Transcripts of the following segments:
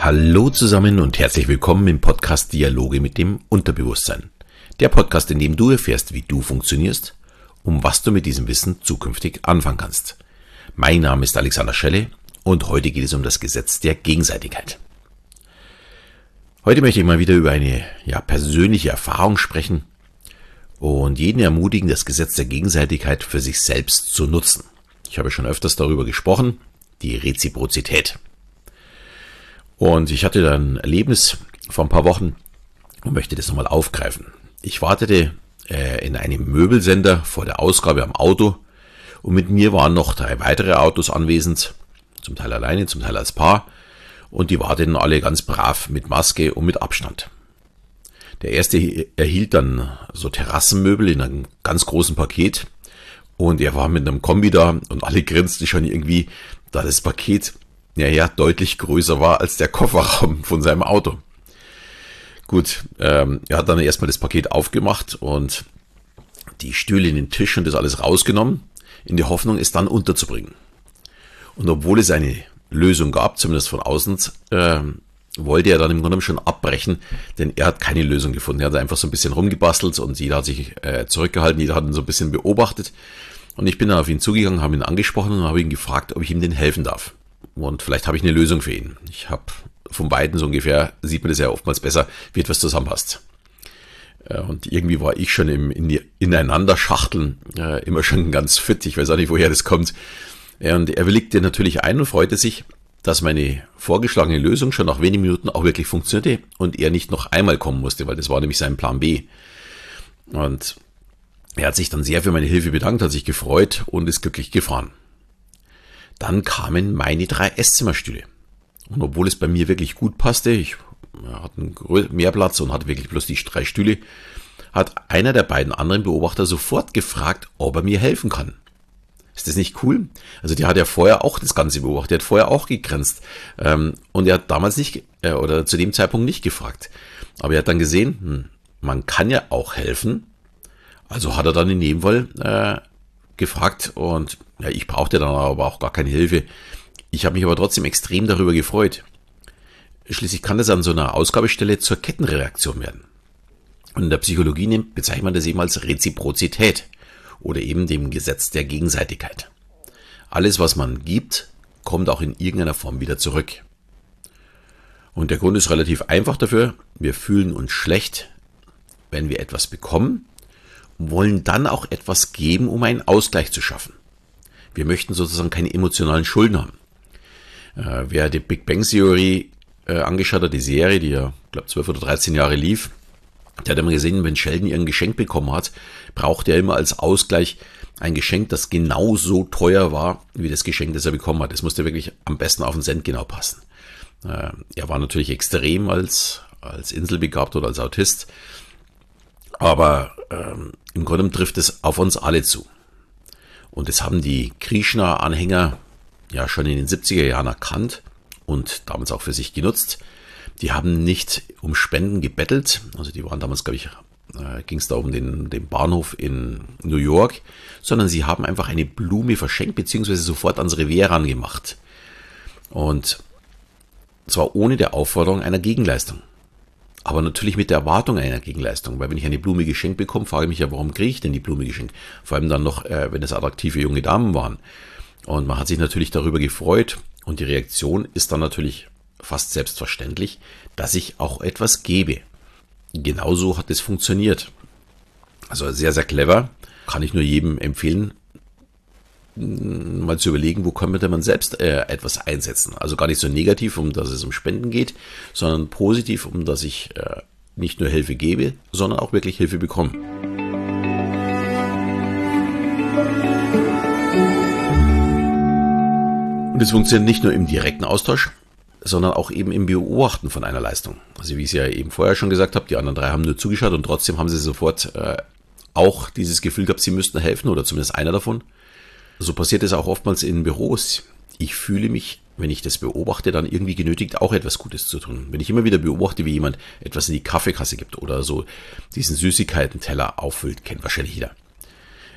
Hallo zusammen und herzlich willkommen im Podcast Dialoge mit dem Unterbewusstsein. Der Podcast, in dem du erfährst, wie du funktionierst, um was du mit diesem Wissen zukünftig anfangen kannst. Mein Name ist Alexander Schelle und heute geht es um das Gesetz der Gegenseitigkeit. Heute möchte ich mal wieder über eine ja, persönliche Erfahrung sprechen und jeden ermutigen, das Gesetz der Gegenseitigkeit für sich selbst zu nutzen. Ich habe schon öfters darüber gesprochen, die Reziprozität. Und ich hatte dann ein Erlebnis vor ein paar Wochen und möchte das nochmal aufgreifen. Ich wartete äh, in einem Möbelsender vor der Ausgabe am Auto und mit mir waren noch drei weitere Autos anwesend, zum Teil alleine, zum Teil als Paar und die warteten alle ganz brav mit Maske und mit Abstand. Der erste erhielt dann so Terrassenmöbel in einem ganz großen Paket und er war mit einem Kombi da und alle grinsten schon irgendwie, da das Paket ja, ja deutlich größer war als der Kofferraum von seinem Auto. Gut, ähm, er hat dann erstmal das Paket aufgemacht und die Stühle in den Tisch und das alles rausgenommen, in der Hoffnung, es dann unterzubringen. Und obwohl es eine Lösung gab, zumindest von außen, äh, wollte er dann im Grunde schon abbrechen, denn er hat keine Lösung gefunden. Er hat einfach so ein bisschen rumgebastelt und jeder hat sich äh, zurückgehalten, jeder hat ihn so ein bisschen beobachtet. Und ich bin dann auf ihn zugegangen, habe ihn angesprochen und habe ihn gefragt, ob ich ihm denn helfen darf. Und vielleicht habe ich eine Lösung für ihn. Ich habe von beiden so ungefähr, sieht man das ja oftmals besser, wie etwas zusammenpasst. Äh, und irgendwie war ich schon im in die Ineinanderschachteln äh, immer schon ganz fit. Ich weiß auch nicht, woher das kommt. Und er willigte natürlich ein und freute sich, dass meine vorgeschlagene Lösung schon nach wenigen Minuten auch wirklich funktionierte und er nicht noch einmal kommen musste, weil das war nämlich sein Plan B. Und er hat sich dann sehr für meine Hilfe bedankt, hat sich gefreut und ist glücklich gefahren. Dann kamen meine drei Esszimmerstühle. Und obwohl es bei mir wirklich gut passte, ich hatte mehr Platz und hatte wirklich bloß die drei Stühle, hat einer der beiden anderen Beobachter sofort gefragt, ob er mir helfen kann. Ist das nicht cool? Also der hat ja vorher auch das Ganze beobachtet, der hat vorher auch gegrenzt. Ähm, und er hat damals nicht, äh, oder zu dem Zeitpunkt nicht gefragt. Aber er hat dann gesehen, hm, man kann ja auch helfen. Also hat er dann in dem Fall äh, gefragt und ja, ich brauchte dann aber auch gar keine Hilfe. Ich habe mich aber trotzdem extrem darüber gefreut. Schließlich kann das an so einer Ausgabestelle zur Kettenreaktion werden. Und in der Psychologie bezeichnet man das eben als Reziprozität oder eben dem Gesetz der Gegenseitigkeit. Alles, was man gibt, kommt auch in irgendeiner Form wieder zurück. Und der Grund ist relativ einfach dafür. Wir fühlen uns schlecht, wenn wir etwas bekommen, wollen dann auch etwas geben, um einen Ausgleich zu schaffen. Wir möchten sozusagen keine emotionalen Schulden haben. Äh, wer die Big Bang Theory äh, angeschaut hat, die Serie, die ja, glaube 12 oder 13 Jahre lief, der hat immer gesehen, wenn Sheldon ihr ein Geschenk bekommen hat, braucht er immer als Ausgleich ein Geschenk, das genauso teuer war wie das Geschenk, das er bekommen hat. Es musste wirklich am besten auf den Cent genau passen. Äh, er war natürlich extrem als, als Inselbegabt oder als Autist, aber ähm, im Grunde trifft es auf uns alle zu. Und das haben die Krishna-Anhänger ja schon in den 70er Jahren erkannt und damals auch für sich genutzt. Die haben nicht um Spenden gebettelt, also die waren damals, glaube ich, äh, ging es da um den, den Bahnhof in New York, sondern sie haben einfach eine Blume verschenkt, beziehungsweise sofort ans Revier rangemacht. Und zwar ohne der Aufforderung einer Gegenleistung. Aber natürlich mit der Erwartung einer Gegenleistung, weil wenn ich eine Blume geschenkt bekomme, frage ich mich ja, warum kriege ich denn die Blume geschenkt? Vor allem dann noch, äh, wenn es attraktive junge Damen waren. Und man hat sich natürlich darüber gefreut und die Reaktion ist dann natürlich fast selbstverständlich, dass ich auch etwas gebe. Genauso hat es funktioniert. Also sehr, sehr clever. Kann ich nur jedem empfehlen, mal zu überlegen, wo könnte man selbst äh, etwas einsetzen. Also gar nicht so negativ, um dass es um Spenden geht, sondern positiv, um dass ich äh, nicht nur Hilfe gebe, sondern auch wirklich Hilfe bekomme. Und es funktioniert nicht nur im direkten Austausch, sondern auch eben im Beobachten von einer Leistung. Also wie ich es ja eben vorher schon gesagt habe, die anderen drei haben nur zugeschaut und trotzdem haben sie sofort äh, auch dieses Gefühl gehabt, sie müssten helfen oder zumindest einer davon. So passiert es auch oftmals in Büros. Ich fühle mich, wenn ich das beobachte, dann irgendwie genötigt, auch etwas Gutes zu tun. Wenn ich immer wieder beobachte, wie jemand etwas in die Kaffeekasse gibt oder so diesen Süßigkeiten-Teller auffüllt, kennt wahrscheinlich jeder,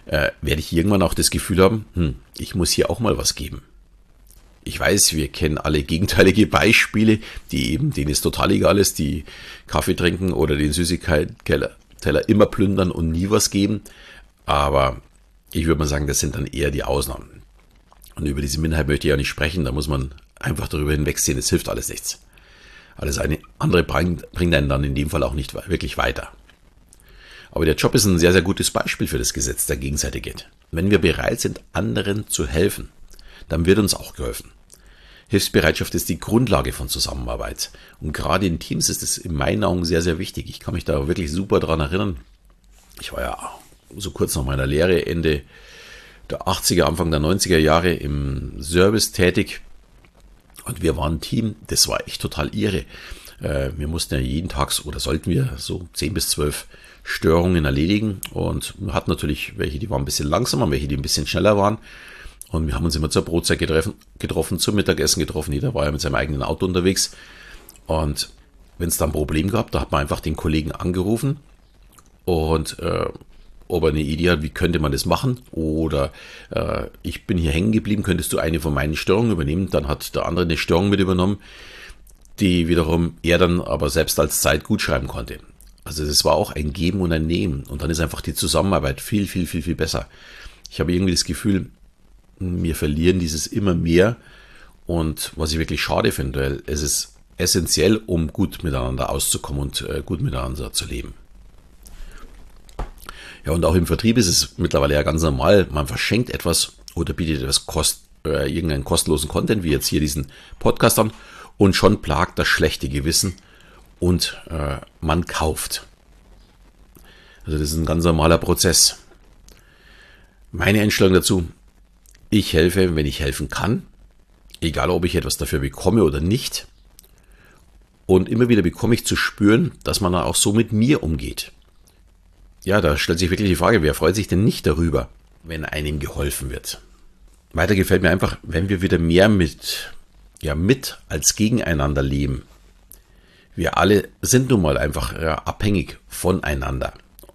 äh, werde ich irgendwann auch das Gefühl haben, hm, ich muss hier auch mal was geben. Ich weiß, wir kennen alle gegenteilige Beispiele, die eben, denen es total egal ist, die Kaffee trinken oder den Süßigkeitenteller immer plündern und nie was geben. Aber ich würde mal sagen, das sind dann eher die Ausnahmen. Und über diese Minderheit möchte ich ja nicht sprechen, da muss man einfach darüber hinwegsehen, es hilft alles nichts. Alles andere bringt, bringt einen dann in dem Fall auch nicht wirklich weiter. Aber der Job ist ein sehr, sehr gutes Beispiel für das Gesetz der Gegenseitigkeit. Wenn wir bereit sind, anderen zu helfen, dann wird uns auch geholfen. Hilfsbereitschaft ist die Grundlage von Zusammenarbeit. Und gerade in Teams ist es in meinen Augen sehr, sehr wichtig. Ich kann mich da wirklich super dran erinnern. Ich war ja so kurz nach meiner Lehre, Ende der 80er, Anfang der 90er Jahre im Service tätig. Und wir waren ein Team, das war echt total irre. Äh, wir mussten ja jeden Tag oder sollten wir so 10 bis 12 Störungen erledigen und hatten natürlich welche, die waren ein bisschen langsamer, welche, die ein bisschen schneller waren. Und wir haben uns immer zur Brotzeit getroffen, getroffen zum Mittagessen getroffen. Jeder war ja mit seinem eigenen Auto unterwegs. Und wenn es da ein Problem gab, da hat man einfach den Kollegen angerufen und äh, ob er eine Idee hat, wie könnte man das machen oder äh, ich bin hier hängen geblieben, könntest du eine von meinen Störungen übernehmen? Dann hat der andere eine Störung mit übernommen, die wiederum er dann aber selbst als Zeit gut schreiben konnte. Also es war auch ein Geben und ein Nehmen und dann ist einfach die Zusammenarbeit viel, viel, viel, viel besser. Ich habe irgendwie das Gefühl, wir verlieren dieses immer mehr und was ich wirklich schade finde, weil es ist essentiell, um gut miteinander auszukommen und äh, gut miteinander zu leben. Ja, und auch im Vertrieb ist es mittlerweile ja ganz normal. Man verschenkt etwas oder bietet etwas kost, äh, irgendeinen kostenlosen Content, wie jetzt hier diesen Podcast an, und schon plagt das schlechte Gewissen und äh, man kauft. Also das ist ein ganz normaler Prozess. Meine Einstellung dazu, ich helfe, wenn ich helfen kann, egal ob ich etwas dafür bekomme oder nicht. Und immer wieder bekomme ich zu spüren, dass man auch so mit mir umgeht ja, da stellt sich wirklich die Frage, wer freut sich denn nicht darüber, wenn einem geholfen wird? Weiter gefällt mir einfach, wenn wir wieder mehr mit, ja, mit als gegeneinander leben. Wir alle sind nun mal einfach abhängig voneinander.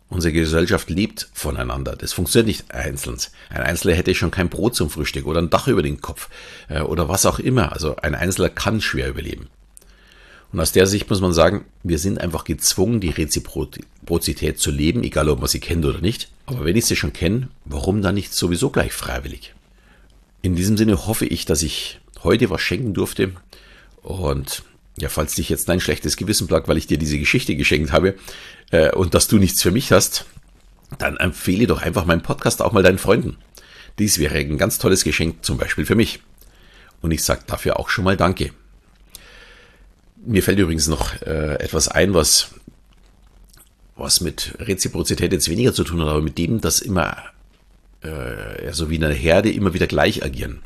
Unsere Gesellschaft lebt voneinander. Das funktioniert nicht einzeln. Ein Einzelner hätte schon kein Brot zum Frühstück oder ein Dach über den Kopf äh, oder was auch immer. Also ein Einzelner kann schwer überleben. Und aus der Sicht muss man sagen, wir sind einfach gezwungen, die Reziprozität zu leben, egal ob man sie kennt oder nicht. Aber wenn ich sie schon kenne, warum dann nicht sowieso gleich freiwillig? In diesem Sinne hoffe ich, dass ich heute was schenken durfte. Und ja, falls dich jetzt dein schlechtes Gewissen plagt, weil ich dir diese Geschichte geschenkt habe äh, und dass du nichts für mich hast, dann empfehle doch einfach meinen Podcast auch mal deinen Freunden. Dies wäre ein ganz tolles Geschenk, zum Beispiel für mich. Und ich sage dafür auch schon mal Danke. Mir fällt übrigens noch äh, etwas ein, was, was mit Reziprozität jetzt weniger zu tun hat, aber mit dem, dass immer, äh, so wie in einer Herde, immer wieder gleich agieren.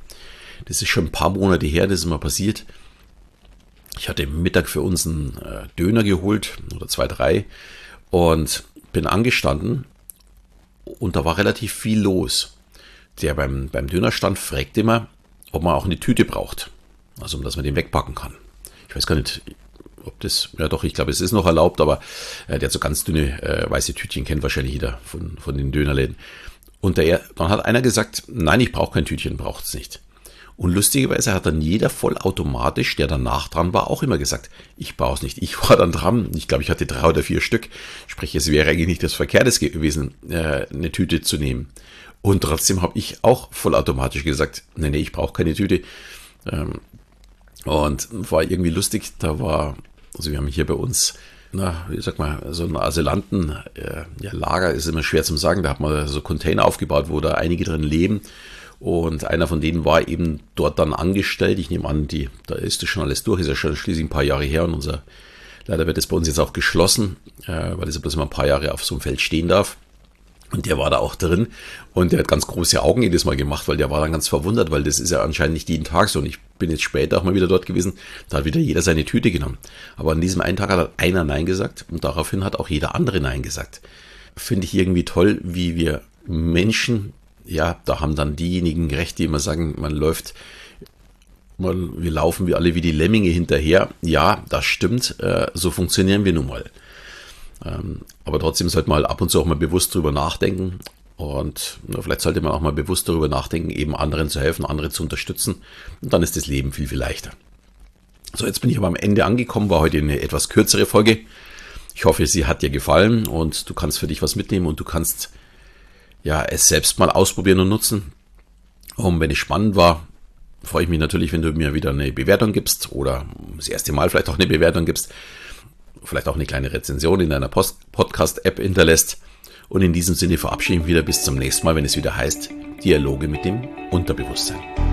Das ist schon ein paar Monate her, das ist mal passiert. Ich hatte Mittag für uns einen äh, Döner geholt, oder zwei, drei, und bin angestanden und da war relativ viel los. Der beim, beim Dönerstand fragt immer, ob man auch eine Tüte braucht. Also, um dass man den wegpacken kann ich weiß gar nicht, ob das, ja doch, ich glaube, es ist noch erlaubt, aber äh, der hat so ganz dünne äh, weiße Tütchen, kennt wahrscheinlich jeder von, von den Dönerläden. Und der, dann hat einer gesagt, nein, ich brauche kein Tütchen, braucht es nicht. Und lustigerweise hat dann jeder vollautomatisch, der danach dran war, auch immer gesagt, ich brauche es nicht. Ich war dann dran. Ich glaube, ich hatte drei oder vier Stück. Sprich, es wäre eigentlich nicht das Verkehrtes gewesen, äh, eine Tüte zu nehmen. Und trotzdem habe ich auch vollautomatisch gesagt, nee, nee, ich brauche keine Tüte. Ähm, und war irgendwie lustig, da war, also wir haben hier bei uns, na, wie sag mal, so ein Asylanten, äh, ja, ist immer schwer zu sagen, da hat man so Container aufgebaut, wo da einige drin leben. Und einer von denen war eben dort dann angestellt. Ich nehme an, die, da ist das schon alles durch, ist ja schon schließlich ein paar Jahre her und unser, leider wird es bei uns jetzt auch geschlossen, äh, weil es ja bloß immer ein paar Jahre auf so einem Feld stehen darf. Und der war da auch drin und der hat ganz große Augen jedes Mal gemacht, weil der war dann ganz verwundert, weil das ist ja anscheinend nicht jeden Tag so. Und ich bin jetzt später auch mal wieder dort gewesen, da hat wieder jeder seine Tüte genommen. Aber an diesem einen Tag hat einer Nein gesagt und daraufhin hat auch jeder andere Nein gesagt. Finde ich irgendwie toll, wie wir Menschen, ja, da haben dann diejenigen recht, die immer sagen, man läuft wir laufen wie alle wie die Lemminge hinterher. Ja, das stimmt. Äh, so funktionieren wir nun mal. Ähm, aber trotzdem sollte man halt ab und zu auch mal bewusst drüber nachdenken Und vielleicht sollte man auch mal bewusst darüber nachdenken, eben anderen zu helfen, andere zu unterstützen. Und dann ist das Leben viel, viel leichter. So, jetzt bin ich aber am Ende angekommen, war heute eine etwas kürzere Folge. Ich hoffe, sie hat dir gefallen und du kannst für dich was mitnehmen und du kannst ja es selbst mal ausprobieren und nutzen. Und wenn es spannend war, freue ich mich natürlich, wenn du mir wieder eine Bewertung gibst oder das erste Mal vielleicht auch eine Bewertung gibst, vielleicht auch eine kleine Rezension in deiner Podcast-App hinterlässt. Und in diesem Sinne verabschiede ich mich wieder bis zum nächsten Mal, wenn es wieder heißt Dialoge mit dem Unterbewusstsein.